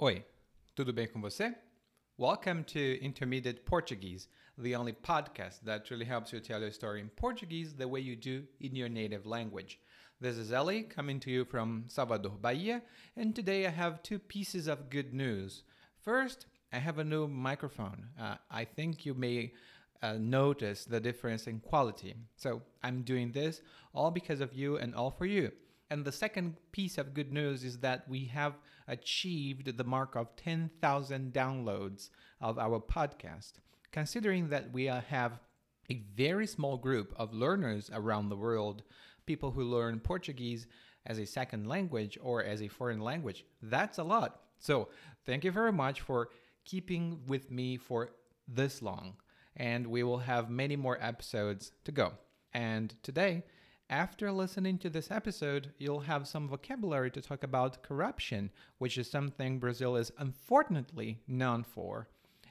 Oi, tudo bem com você? Welcome to Intermediate Portuguese, the only podcast that really helps you tell your story in Portuguese the way you do in your native language. This is Ellie coming to you from Salvador, Bahia, and today I have two pieces of good news. First, I have a new microphone. Uh, I think you may uh, notice the difference in quality. So I'm doing this all because of you and all for you. And the second piece of good news is that we have achieved the mark of 10,000 downloads of our podcast. Considering that we have a very small group of learners around the world, people who learn Portuguese as a second language or as a foreign language, that's a lot. So, thank you very much for keeping with me for this long. And we will have many more episodes to go. And today, after listening to this episode, you'll have some vocabulary to talk about corruption, which is something Brazil is unfortunately known for.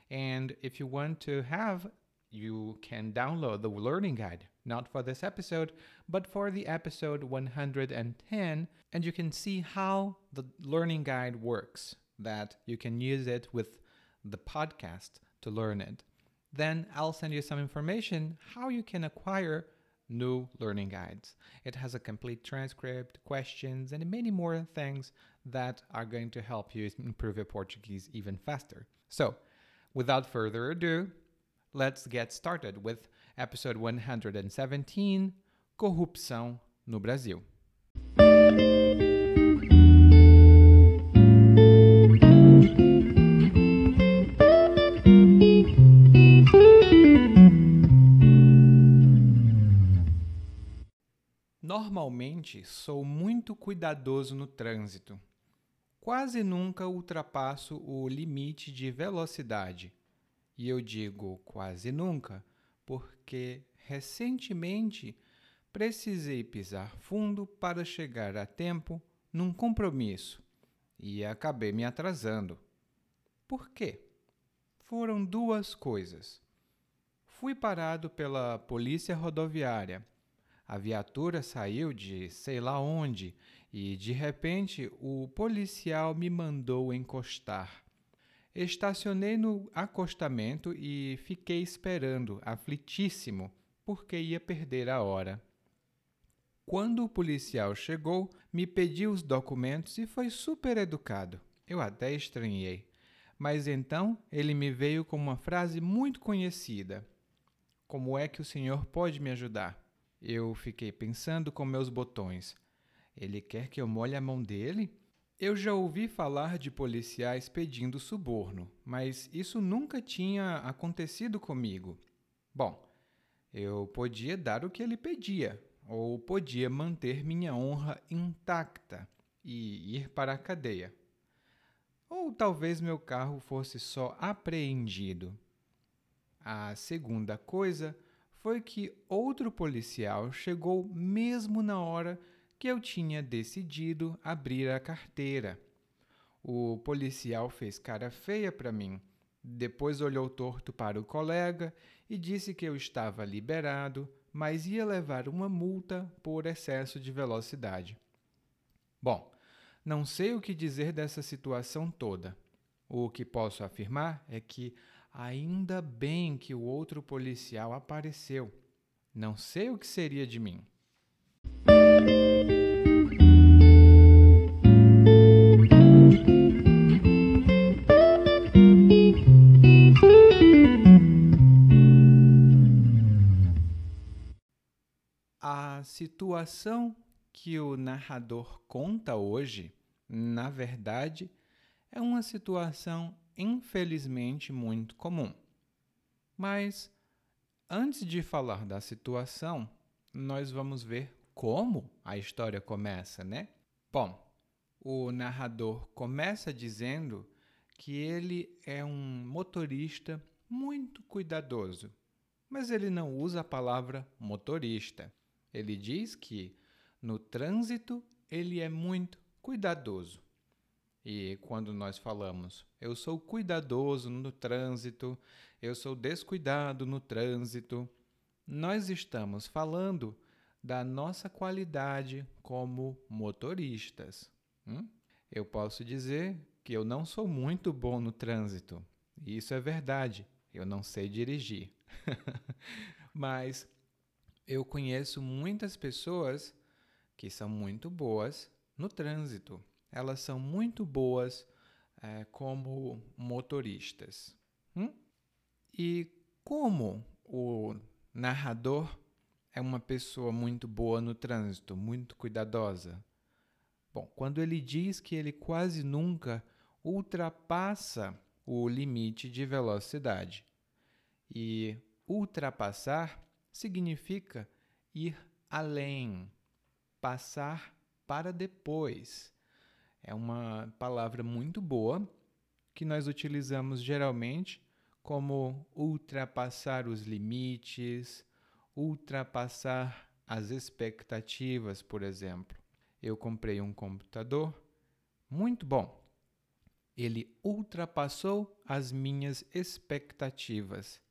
And if you want to have, you can download the learning guide, not for this episode, but for the episode 110, and you can see how the learning guide works, that you can use it with the podcast to learn it. Then I'll send you some information how you can acquire new learning guides. It has a complete transcript, questions, and many more things that are going to help you improve your Portuguese even faster. So, without further ado, let's get started with episode 117 Corrupção no Brasil. Sou muito cuidadoso no trânsito. Quase nunca ultrapasso o limite de velocidade. E eu digo quase nunca porque recentemente precisei pisar fundo para chegar a tempo num compromisso e acabei me atrasando. Por quê? Foram duas coisas. Fui parado pela polícia rodoviária a viatura saiu de sei lá onde e de repente o policial me mandou encostar. Estacionei no acostamento e fiquei esperando, aflitíssimo, porque ia perder a hora. Quando o policial chegou, me pediu os documentos e foi super educado. Eu até estranhei. Mas então ele me veio com uma frase muito conhecida: Como é que o senhor pode me ajudar? Eu fiquei pensando com meus botões. Ele quer que eu molhe a mão dele? Eu já ouvi falar de policiais pedindo suborno, mas isso nunca tinha acontecido comigo. Bom, eu podia dar o que ele pedia, ou podia manter minha honra intacta e ir para a cadeia. Ou talvez meu carro fosse só apreendido. A segunda coisa foi que outro policial chegou mesmo na hora que eu tinha decidido abrir a carteira. O policial fez cara feia para mim, depois olhou torto para o colega e disse que eu estava liberado, mas ia levar uma multa por excesso de velocidade. Bom, não sei o que dizer dessa situação toda. O que posso afirmar é que Ainda bem que o outro policial apareceu. Não sei o que seria de mim. A situação que o narrador conta hoje, na verdade, é uma situação infelizmente muito comum. Mas antes de falar da situação, nós vamos ver como a história começa, né? Bom, o narrador começa dizendo que ele é um motorista muito cuidadoso, mas ele não usa a palavra motorista. Ele diz que no trânsito ele é muito cuidadoso. E quando nós falamos, eu sou cuidadoso no trânsito, eu sou descuidado no trânsito, nós estamos falando da nossa qualidade como motoristas. Hum? Eu posso dizer que eu não sou muito bom no trânsito. E isso é verdade, eu não sei dirigir. Mas eu conheço muitas pessoas que são muito boas no trânsito. Elas são muito boas é, como motoristas. Hum? E como o narrador é uma pessoa muito boa no trânsito, muito cuidadosa? Bom, quando ele diz que ele quase nunca ultrapassa o limite de velocidade. E ultrapassar significa ir além, passar para depois. É uma palavra muito boa que nós utilizamos geralmente como ultrapassar os limites, ultrapassar as expectativas, por exemplo. Eu comprei um computador muito bom. Ele ultrapassou as minhas expectativas.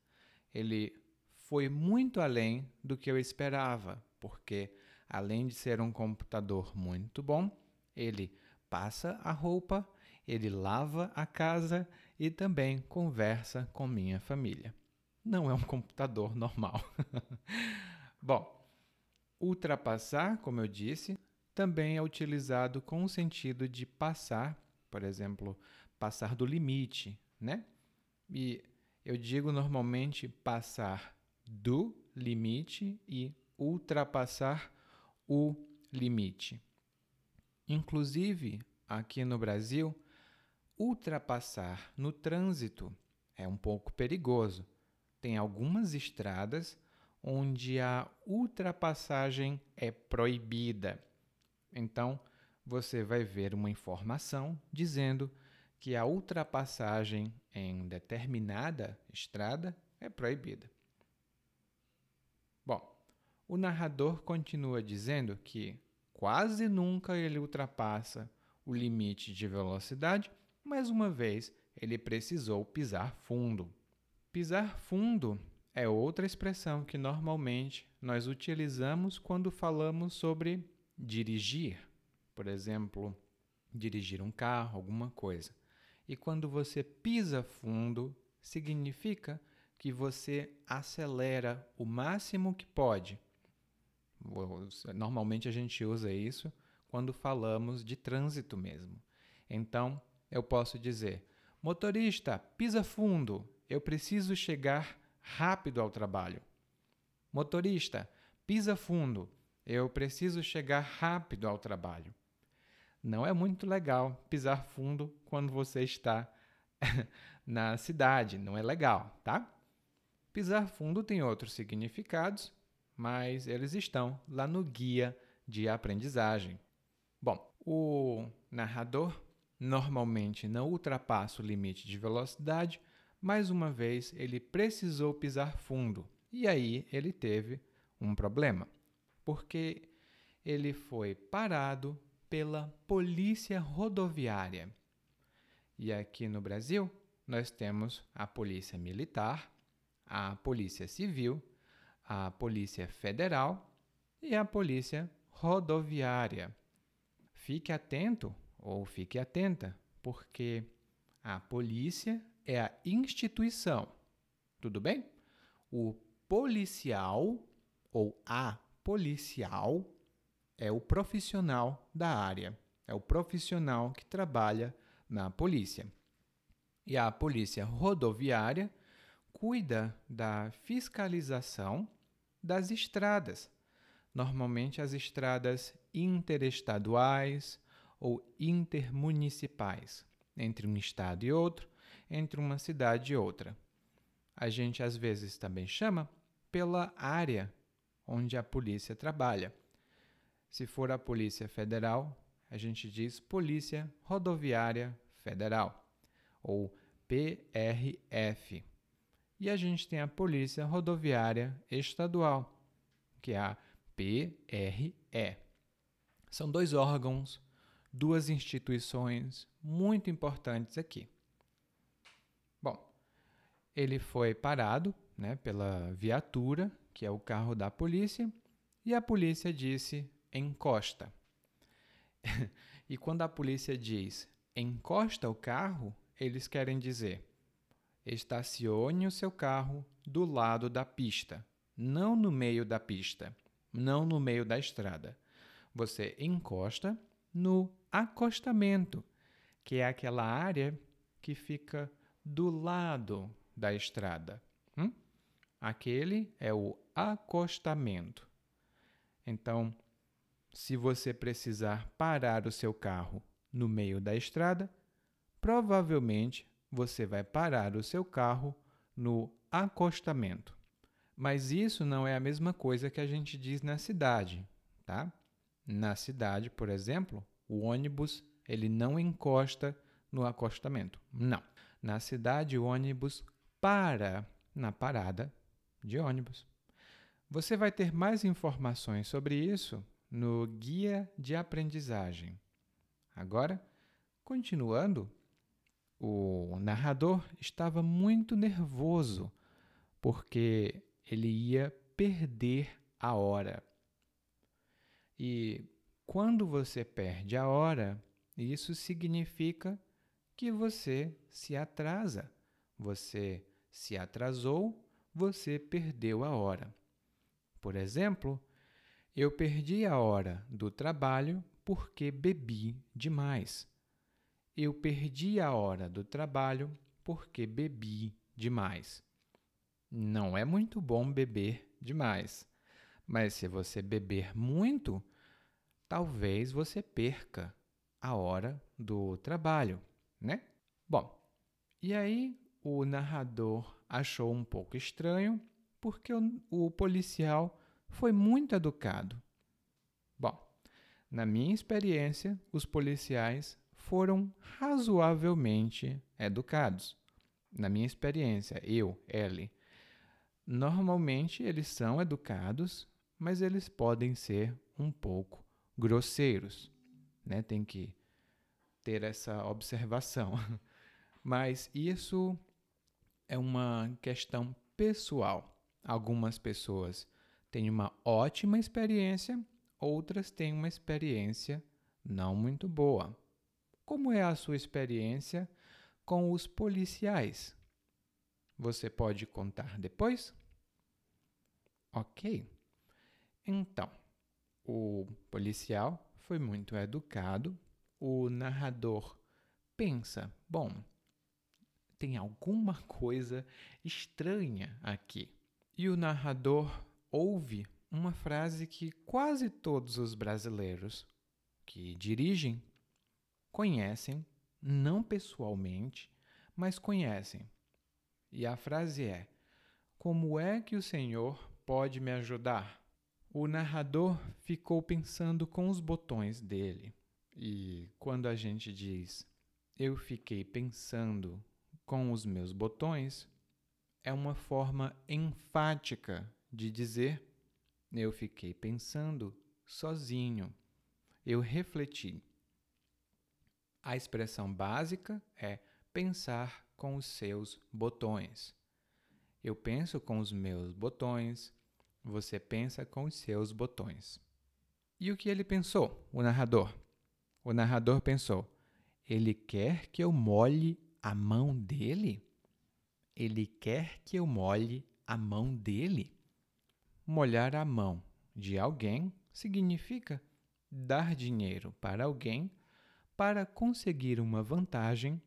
Ele foi muito além do que eu esperava, porque além de ser um computador muito bom, ele passa a roupa, ele lava a casa e também conversa com minha família. Não é um computador normal. bom, ultrapassar, como eu disse, também é utilizado com o sentido de passar, por exemplo, passar do limite, né? E eu digo normalmente passar do limite e ultrapassar o limite. Inclusive, aqui no Brasil, ultrapassar no trânsito é um pouco perigoso. Tem algumas estradas onde a ultrapassagem é proibida. Então, você vai ver uma informação dizendo que a ultrapassagem em determinada estrada é proibida. Bom, o narrador continua dizendo que quase nunca ele ultrapassa o limite de velocidade, mas uma vez ele precisou pisar fundo. Pisar fundo é outra expressão que normalmente nós utilizamos quando falamos sobre dirigir. Por exemplo, dirigir um carro, alguma coisa. E quando você pisa fundo, significa que você acelera o máximo que pode. Normalmente a gente usa isso quando falamos de trânsito mesmo. Então, eu posso dizer: motorista, pisa fundo, eu preciso chegar rápido ao trabalho. Motorista, pisa fundo, eu preciso chegar rápido ao trabalho. Não é muito legal pisar fundo quando você está na cidade, não é legal, tá? Pisar fundo tem outros significados, mas eles estão lá no guia de aprendizagem. Bom, o narrador normalmente não ultrapassa o limite de velocidade, mais uma vez ele precisou pisar fundo e aí ele teve um problema, porque ele foi parado pela Polícia Rodoviária. E aqui no Brasil, nós temos a Polícia Militar, a Polícia Civil, a Polícia Federal e a Polícia Rodoviária. Fique atento ou fique atenta, porque a polícia é a instituição, tudo bem? O policial ou a policial é o profissional da área, é o profissional que trabalha na polícia. E a polícia rodoviária cuida da fiscalização das estradas, normalmente as estradas interestaduais ou intermunicipais, entre um estado e outro, entre uma cidade e outra. A gente às vezes também chama pela área onde a polícia trabalha. Se for a Polícia Federal, a gente diz Polícia Rodoviária Federal, ou PRF. E a gente tem a Polícia Rodoviária Estadual, que é a PRE. São dois órgãos, duas instituições muito importantes aqui. Bom, ele foi parado né, pela viatura, que é o carro da polícia, e a polícia disse encosta. e quando a polícia diz encosta o carro, eles querem dizer estacione o seu carro do lado da pista, não no meio da pista, não no meio da estrada. Você encosta no acostamento, que é aquela área que fica do lado da estrada. Hum? Aquele é o acostamento. Então, se você precisar parar o seu carro no meio da estrada, provavelmente você vai parar o seu carro no acostamento. Mas isso não é a mesma coisa que a gente diz na cidade, tá? Na cidade, por exemplo, o ônibus ele não encosta no acostamento. Não. Na cidade, o ônibus para na parada de ônibus. Você vai ter mais informações sobre isso no Guia de Aprendizagem. Agora, continuando, o narrador estava muito nervoso porque ele ia perder a hora. E quando você perde a hora, isso significa que você se atrasa. Você se atrasou, você perdeu a hora. Por exemplo, eu perdi a hora do trabalho porque bebi demais. Eu perdi a hora do trabalho porque bebi demais. Não é muito bom beber demais, mas se você beber muito, talvez você perca a hora do trabalho, né? Bom, e aí o narrador achou um pouco estranho porque o, o policial foi muito educado. Bom, na minha experiência, os policiais foram razoavelmente educados. Na minha experiência, eu, Ellie, normalmente eles são educados, mas eles podem ser um pouco grosseiros, né? Tem que ter essa observação. Mas isso é uma questão pessoal. Algumas pessoas têm uma ótima experiência, outras têm uma experiência não muito boa. Como é a sua experiência com os policiais? Você pode contar depois? Ok. Então, o policial foi muito educado. O narrador pensa: bom, tem alguma coisa estranha aqui. E o narrador ouve uma frase que quase todos os brasileiros que dirigem conhecem, não pessoalmente, mas conhecem. E a frase é: Como é que o Senhor pode me ajudar? O narrador ficou pensando com os botões dele. E quando a gente diz eu fiquei pensando com os meus botões, é uma forma enfática de dizer: eu fiquei pensando sozinho, eu refleti. A expressão básica é pensar com os seus botões. Eu penso com os meus botões, você pensa com os seus botões. E o que ele pensou, o narrador? O narrador pensou: ele quer que eu molhe a mão dele? Ele quer que eu molhe a mão dele? Molhar a mão de alguém significa dar dinheiro para alguém para conseguir uma vantagem,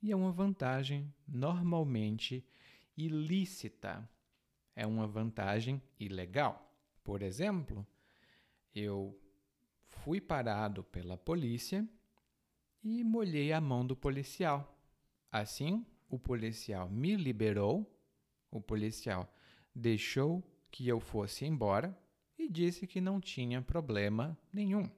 e é uma vantagem normalmente ilícita. É uma vantagem ilegal. Por exemplo, eu fui parado pela polícia e molhei a mão do policial. Assim, o policial me liberou, o policial deixou que eu fosse embora e disse que não tinha problema nenhum.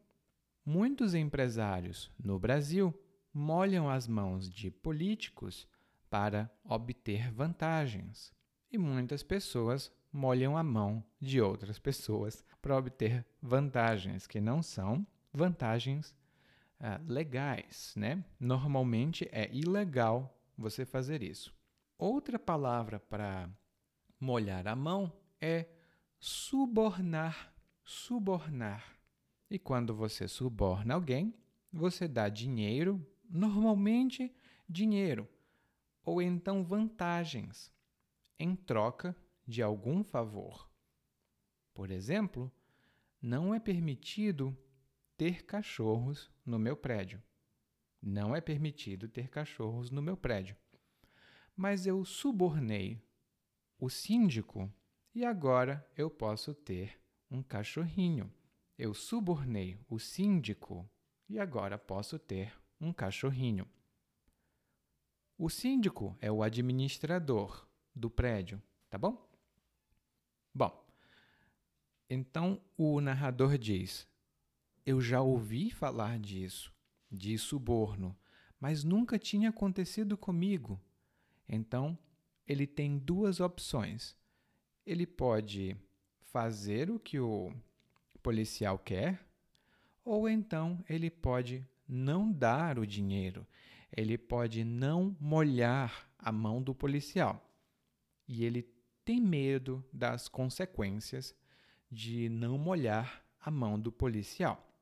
Muitos empresários no Brasil molham as mãos de políticos para obter vantagens, e muitas pessoas molham a mão de outras pessoas para obter vantagens que não são vantagens ah, legais, né? Normalmente é ilegal você fazer isso. Outra palavra para molhar a mão é subornar. Subornar. E quando você suborna alguém, você dá dinheiro normalmente dinheiro ou então vantagens em troca de algum favor. Por exemplo, não é permitido ter cachorros no meu prédio. Não é permitido ter cachorros no meu prédio. Mas eu subornei o síndico e agora eu posso ter um cachorrinho. Eu subornei o síndico e agora posso ter um cachorrinho. O síndico é o administrador do prédio, tá bom? Bom, então o narrador diz: Eu já ouvi falar disso, de suborno, mas nunca tinha acontecido comigo. Então ele tem duas opções. Ele pode fazer o que o policial quer, ou então ele pode não dar o dinheiro, ele pode não molhar a mão do policial. E ele tem medo das consequências de não molhar a mão do policial.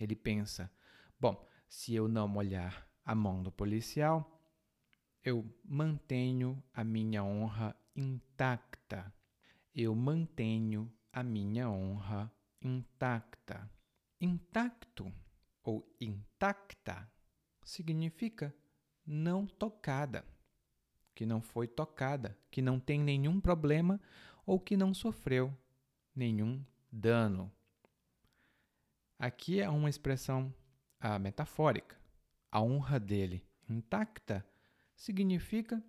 Ele pensa: bom, se eu não molhar a mão do policial, eu mantenho a minha honra intacta. Eu mantenho a minha honra intacta. Intacto ou intacta significa não tocada, que não foi tocada, que não tem nenhum problema ou que não sofreu nenhum dano. Aqui é uma expressão ah, metafórica. A honra dele intacta significa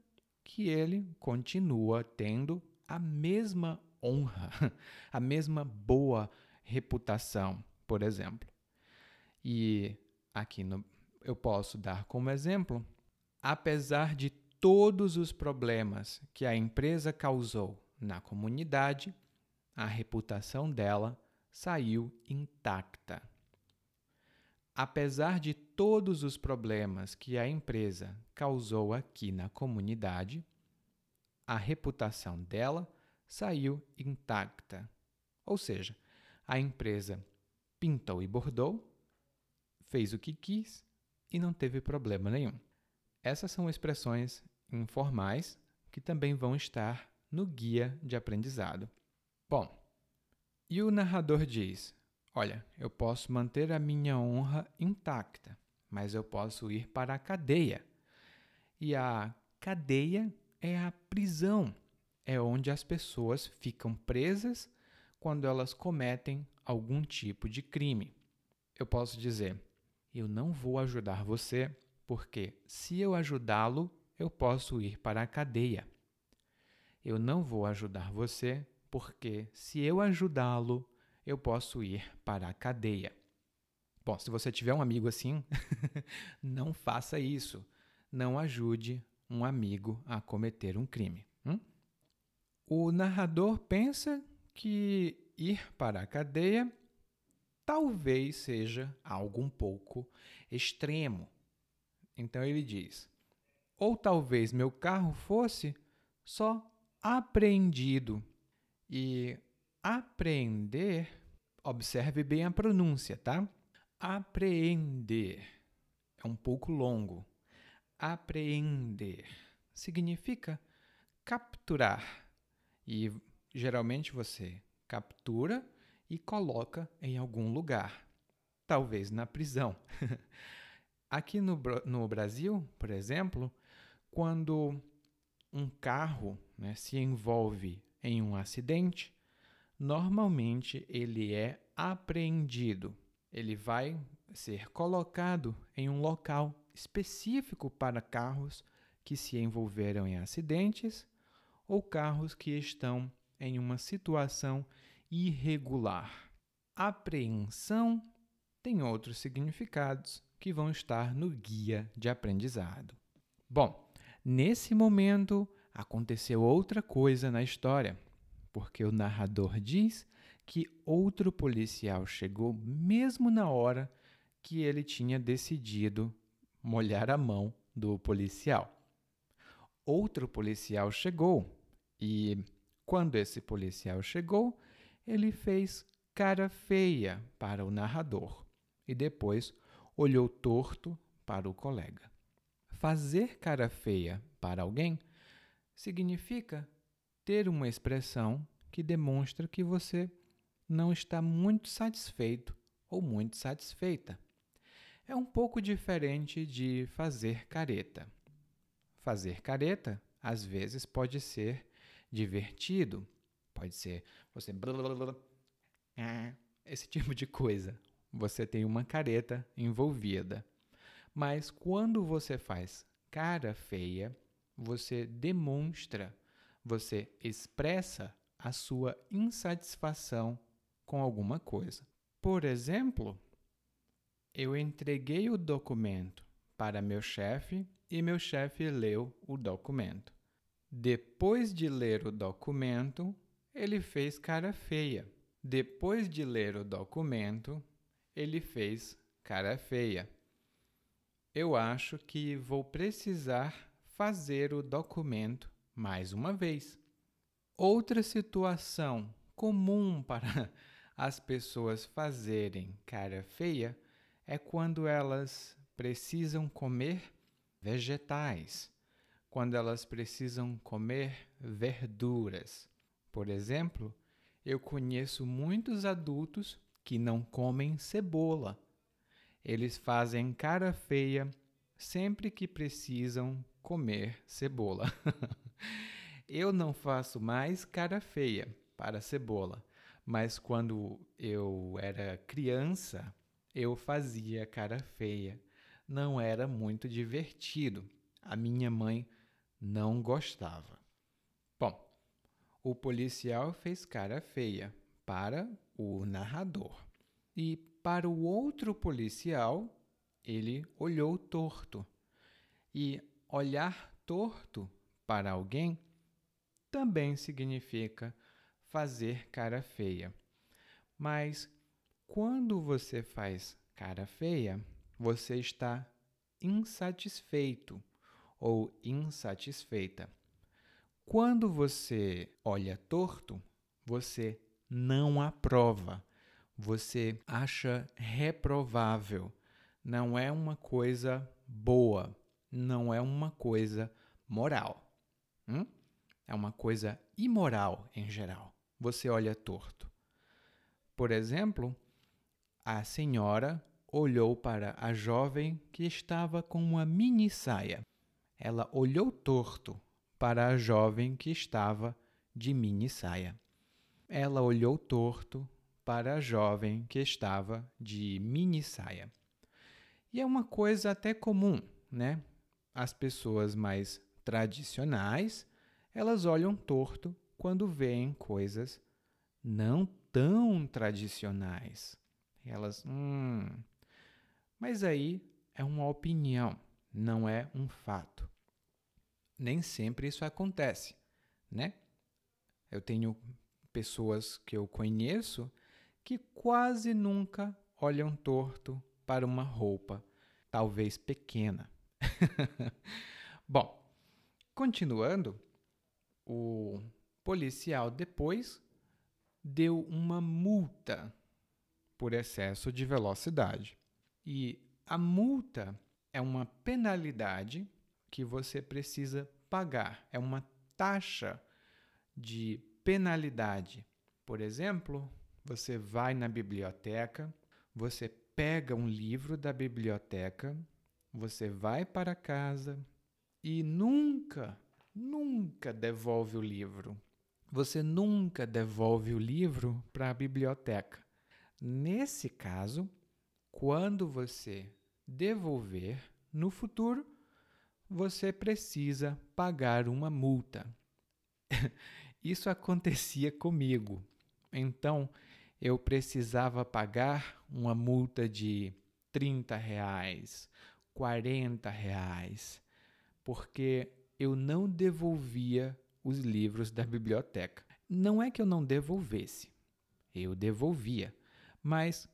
que ele continua tendo a mesma honra, a mesma boa reputação, por exemplo. E aqui no, eu posso dar como exemplo, apesar de todos os problemas que a empresa causou na comunidade, a reputação dela saiu intacta. Apesar de todos os problemas que a empresa causou aqui na comunidade, a reputação dela saiu intacta. Ou seja, a empresa pintou e bordou, fez o que quis e não teve problema nenhum. Essas são expressões informais que também vão estar no guia de aprendizado. Bom, e o narrador diz: Olha, eu posso manter a minha honra intacta, mas eu posso ir para a cadeia. E a cadeia é a prisão, é onde as pessoas ficam presas quando elas cometem algum tipo de crime. Eu posso dizer: Eu não vou ajudar você, porque se eu ajudá-lo, eu posso ir para a cadeia. Eu não vou ajudar você, porque se eu ajudá-lo, eu posso ir para a cadeia. Bom, se você tiver um amigo assim, não faça isso. Não ajude um amigo a cometer um crime. Hum? O narrador pensa que ir para a cadeia talvez seja algo um pouco extremo. Então ele diz: ou talvez meu carro fosse só apreendido e apreender, observe bem a pronúncia, tá? Apreender é um pouco longo. Apreender significa capturar. E geralmente você captura e coloca em algum lugar, talvez na prisão. Aqui no, no Brasil, por exemplo, quando um carro né, se envolve em um acidente, normalmente ele é apreendido. Ele vai ser colocado em um local específico para carros que se envolveram em acidentes ou carros que estão em uma situação irregular. Apreensão tem outros significados que vão estar no guia de aprendizado. Bom, nesse momento aconteceu outra coisa na história, porque o narrador diz que outro policial chegou mesmo na hora que ele tinha decidido molhar a mão do policial. Outro policial chegou e, quando esse policial chegou, ele fez cara feia para o narrador e depois olhou torto para o colega. Fazer cara feia para alguém significa ter uma expressão que demonstra que você não está muito satisfeito ou muito satisfeita. É um pouco diferente de fazer careta. Fazer careta, às vezes, pode ser divertido, pode ser você. Esse tipo de coisa. Você tem uma careta envolvida. Mas quando você faz cara feia, você demonstra, você expressa a sua insatisfação com alguma coisa. Por exemplo, eu entreguei o documento para meu chefe e meu chefe leu o documento. Depois de ler o documento, ele fez cara feia. Depois de ler o documento, ele fez cara feia. Eu acho que vou precisar fazer o documento mais uma vez. Outra situação comum para as pessoas fazerem cara feia é quando elas precisam comer vegetais, quando elas precisam comer verduras. Por exemplo, eu conheço muitos adultos que não comem cebola. Eles fazem cara feia sempre que precisam comer cebola. eu não faço mais cara feia para cebola, mas quando eu era criança, eu fazia cara feia. Não era muito divertido. A minha mãe não gostava. Bom, o policial fez cara feia para o narrador. E para o outro policial, ele olhou torto. E olhar torto para alguém também significa fazer cara feia. Mas quando você faz cara feia, você está insatisfeito ou insatisfeita. Quando você olha torto, você não aprova, você acha reprovável. Não é uma coisa boa, não é uma coisa moral. Hum? É uma coisa imoral em geral. Você olha torto. Por exemplo, a senhora olhou para a jovem que estava com uma mini saia. Ela olhou torto para a jovem que estava de mini saia. Ela olhou torto para a jovem que estava de mini saia. E é uma coisa até comum, né? As pessoas mais tradicionais, elas olham torto quando veem coisas não tão tradicionais. Elas, hum. Mas aí é uma opinião, não é um fato. Nem sempre isso acontece, né? Eu tenho pessoas que eu conheço que quase nunca olham torto para uma roupa, talvez pequena. Bom, continuando, o policial depois deu uma multa por excesso de velocidade. E a multa é uma penalidade que você precisa pagar, é uma taxa de penalidade. Por exemplo, você vai na biblioteca, você pega um livro da biblioteca, você vai para casa e nunca, nunca devolve o livro. Você nunca devolve o livro para a biblioteca. Nesse caso, quando você devolver no futuro, você precisa pagar uma multa. Isso acontecia comigo. Então, eu precisava pagar uma multa de 30 reais, 40 reais, porque eu não devolvia os livros da biblioteca. Não é que eu não devolvesse, eu devolvia mas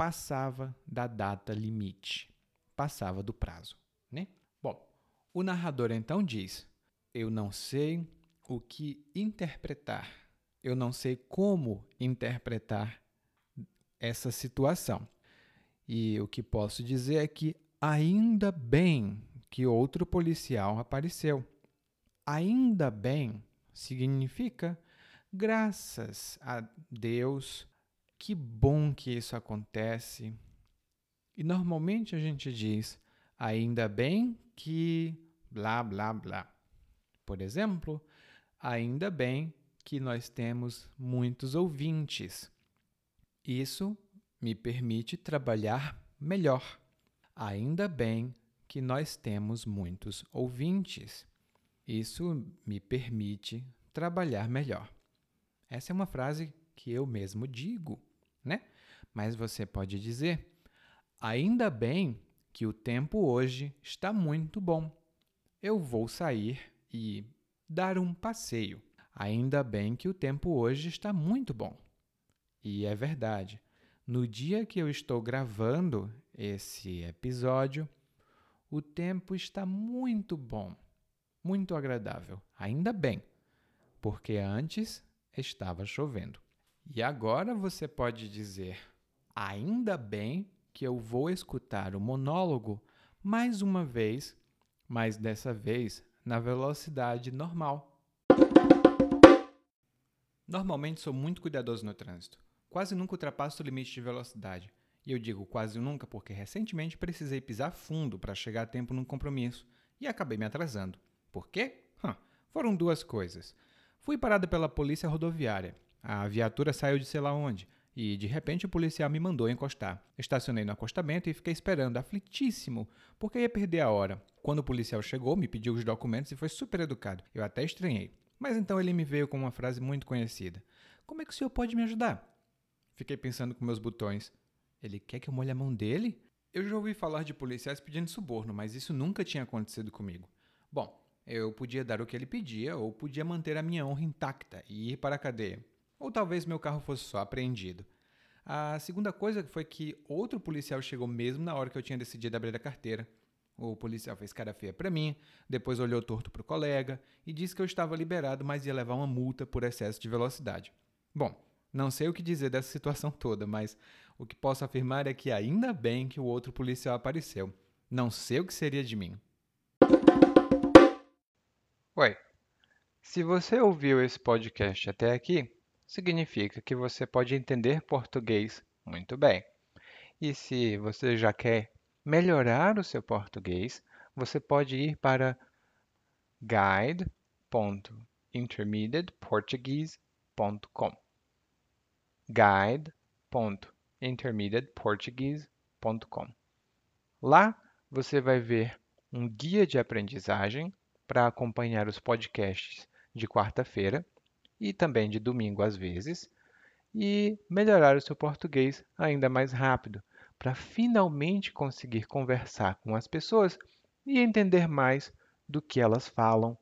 passava da data limite, passava do prazo, né? Bom, o narrador então diz: Eu não sei o que interpretar, eu não sei como interpretar essa situação. E o que posso dizer é que Ainda bem que outro policial apareceu. Ainda bem significa graças a Deus, que bom que isso acontece. E normalmente a gente diz ainda bem que blá blá blá. Por exemplo, ainda bem que nós temos muitos ouvintes. Isso me permite trabalhar melhor. Ainda bem que nós temos muitos ouvintes. Isso me permite trabalhar melhor. Essa é uma frase que eu mesmo digo, né? Mas você pode dizer: ainda bem que o tempo hoje está muito bom. Eu vou sair e dar um passeio. Ainda bem que o tempo hoje está muito bom. E é verdade. No dia que eu estou gravando esse episódio, o tempo está muito bom, muito agradável. Ainda bem, porque antes estava chovendo. E agora você pode dizer: ainda bem que eu vou escutar o monólogo mais uma vez, mas dessa vez na velocidade normal. Normalmente sou muito cuidadoso no trânsito. Quase nunca ultrapasso o limite de velocidade. E eu digo quase nunca porque recentemente precisei pisar fundo para chegar a tempo num compromisso e acabei me atrasando. Por quê? Hum, foram duas coisas. Fui parado pela polícia rodoviária. A viatura saiu de sei lá onde e de repente o policial me mandou encostar. Estacionei no acostamento e fiquei esperando, aflitíssimo, porque ia perder a hora. Quando o policial chegou, me pediu os documentos e foi super educado. Eu até estranhei. Mas então ele me veio com uma frase muito conhecida: Como é que o senhor pode me ajudar? Fiquei pensando com meus botões. Ele quer que eu molhe a mão dele? Eu já ouvi falar de policiais pedindo suborno, mas isso nunca tinha acontecido comigo. Bom, eu podia dar o que ele pedia ou podia manter a minha honra intacta e ir para a cadeia. Ou talvez meu carro fosse só apreendido. A segunda coisa foi que outro policial chegou mesmo na hora que eu tinha decidido abrir a carteira. O policial fez cara feia para mim, depois olhou torto para o colega e disse que eu estava liberado, mas ia levar uma multa por excesso de velocidade. Bom, não sei o que dizer dessa situação toda, mas o que posso afirmar é que ainda bem que o outro policial apareceu. Não sei o que seria de mim. Oi. Se você ouviu esse podcast até aqui, significa que você pode entender português muito bem. E se você já quer melhorar o seu português, você pode ir para guide.intermediateportuguese.com. guide.intermediateportuguese.com. Lá você vai ver um guia de aprendizagem para acompanhar os podcasts de quarta-feira e também de domingo às vezes, e melhorar o seu português ainda mais rápido, para finalmente conseguir conversar com as pessoas e entender mais do que elas falam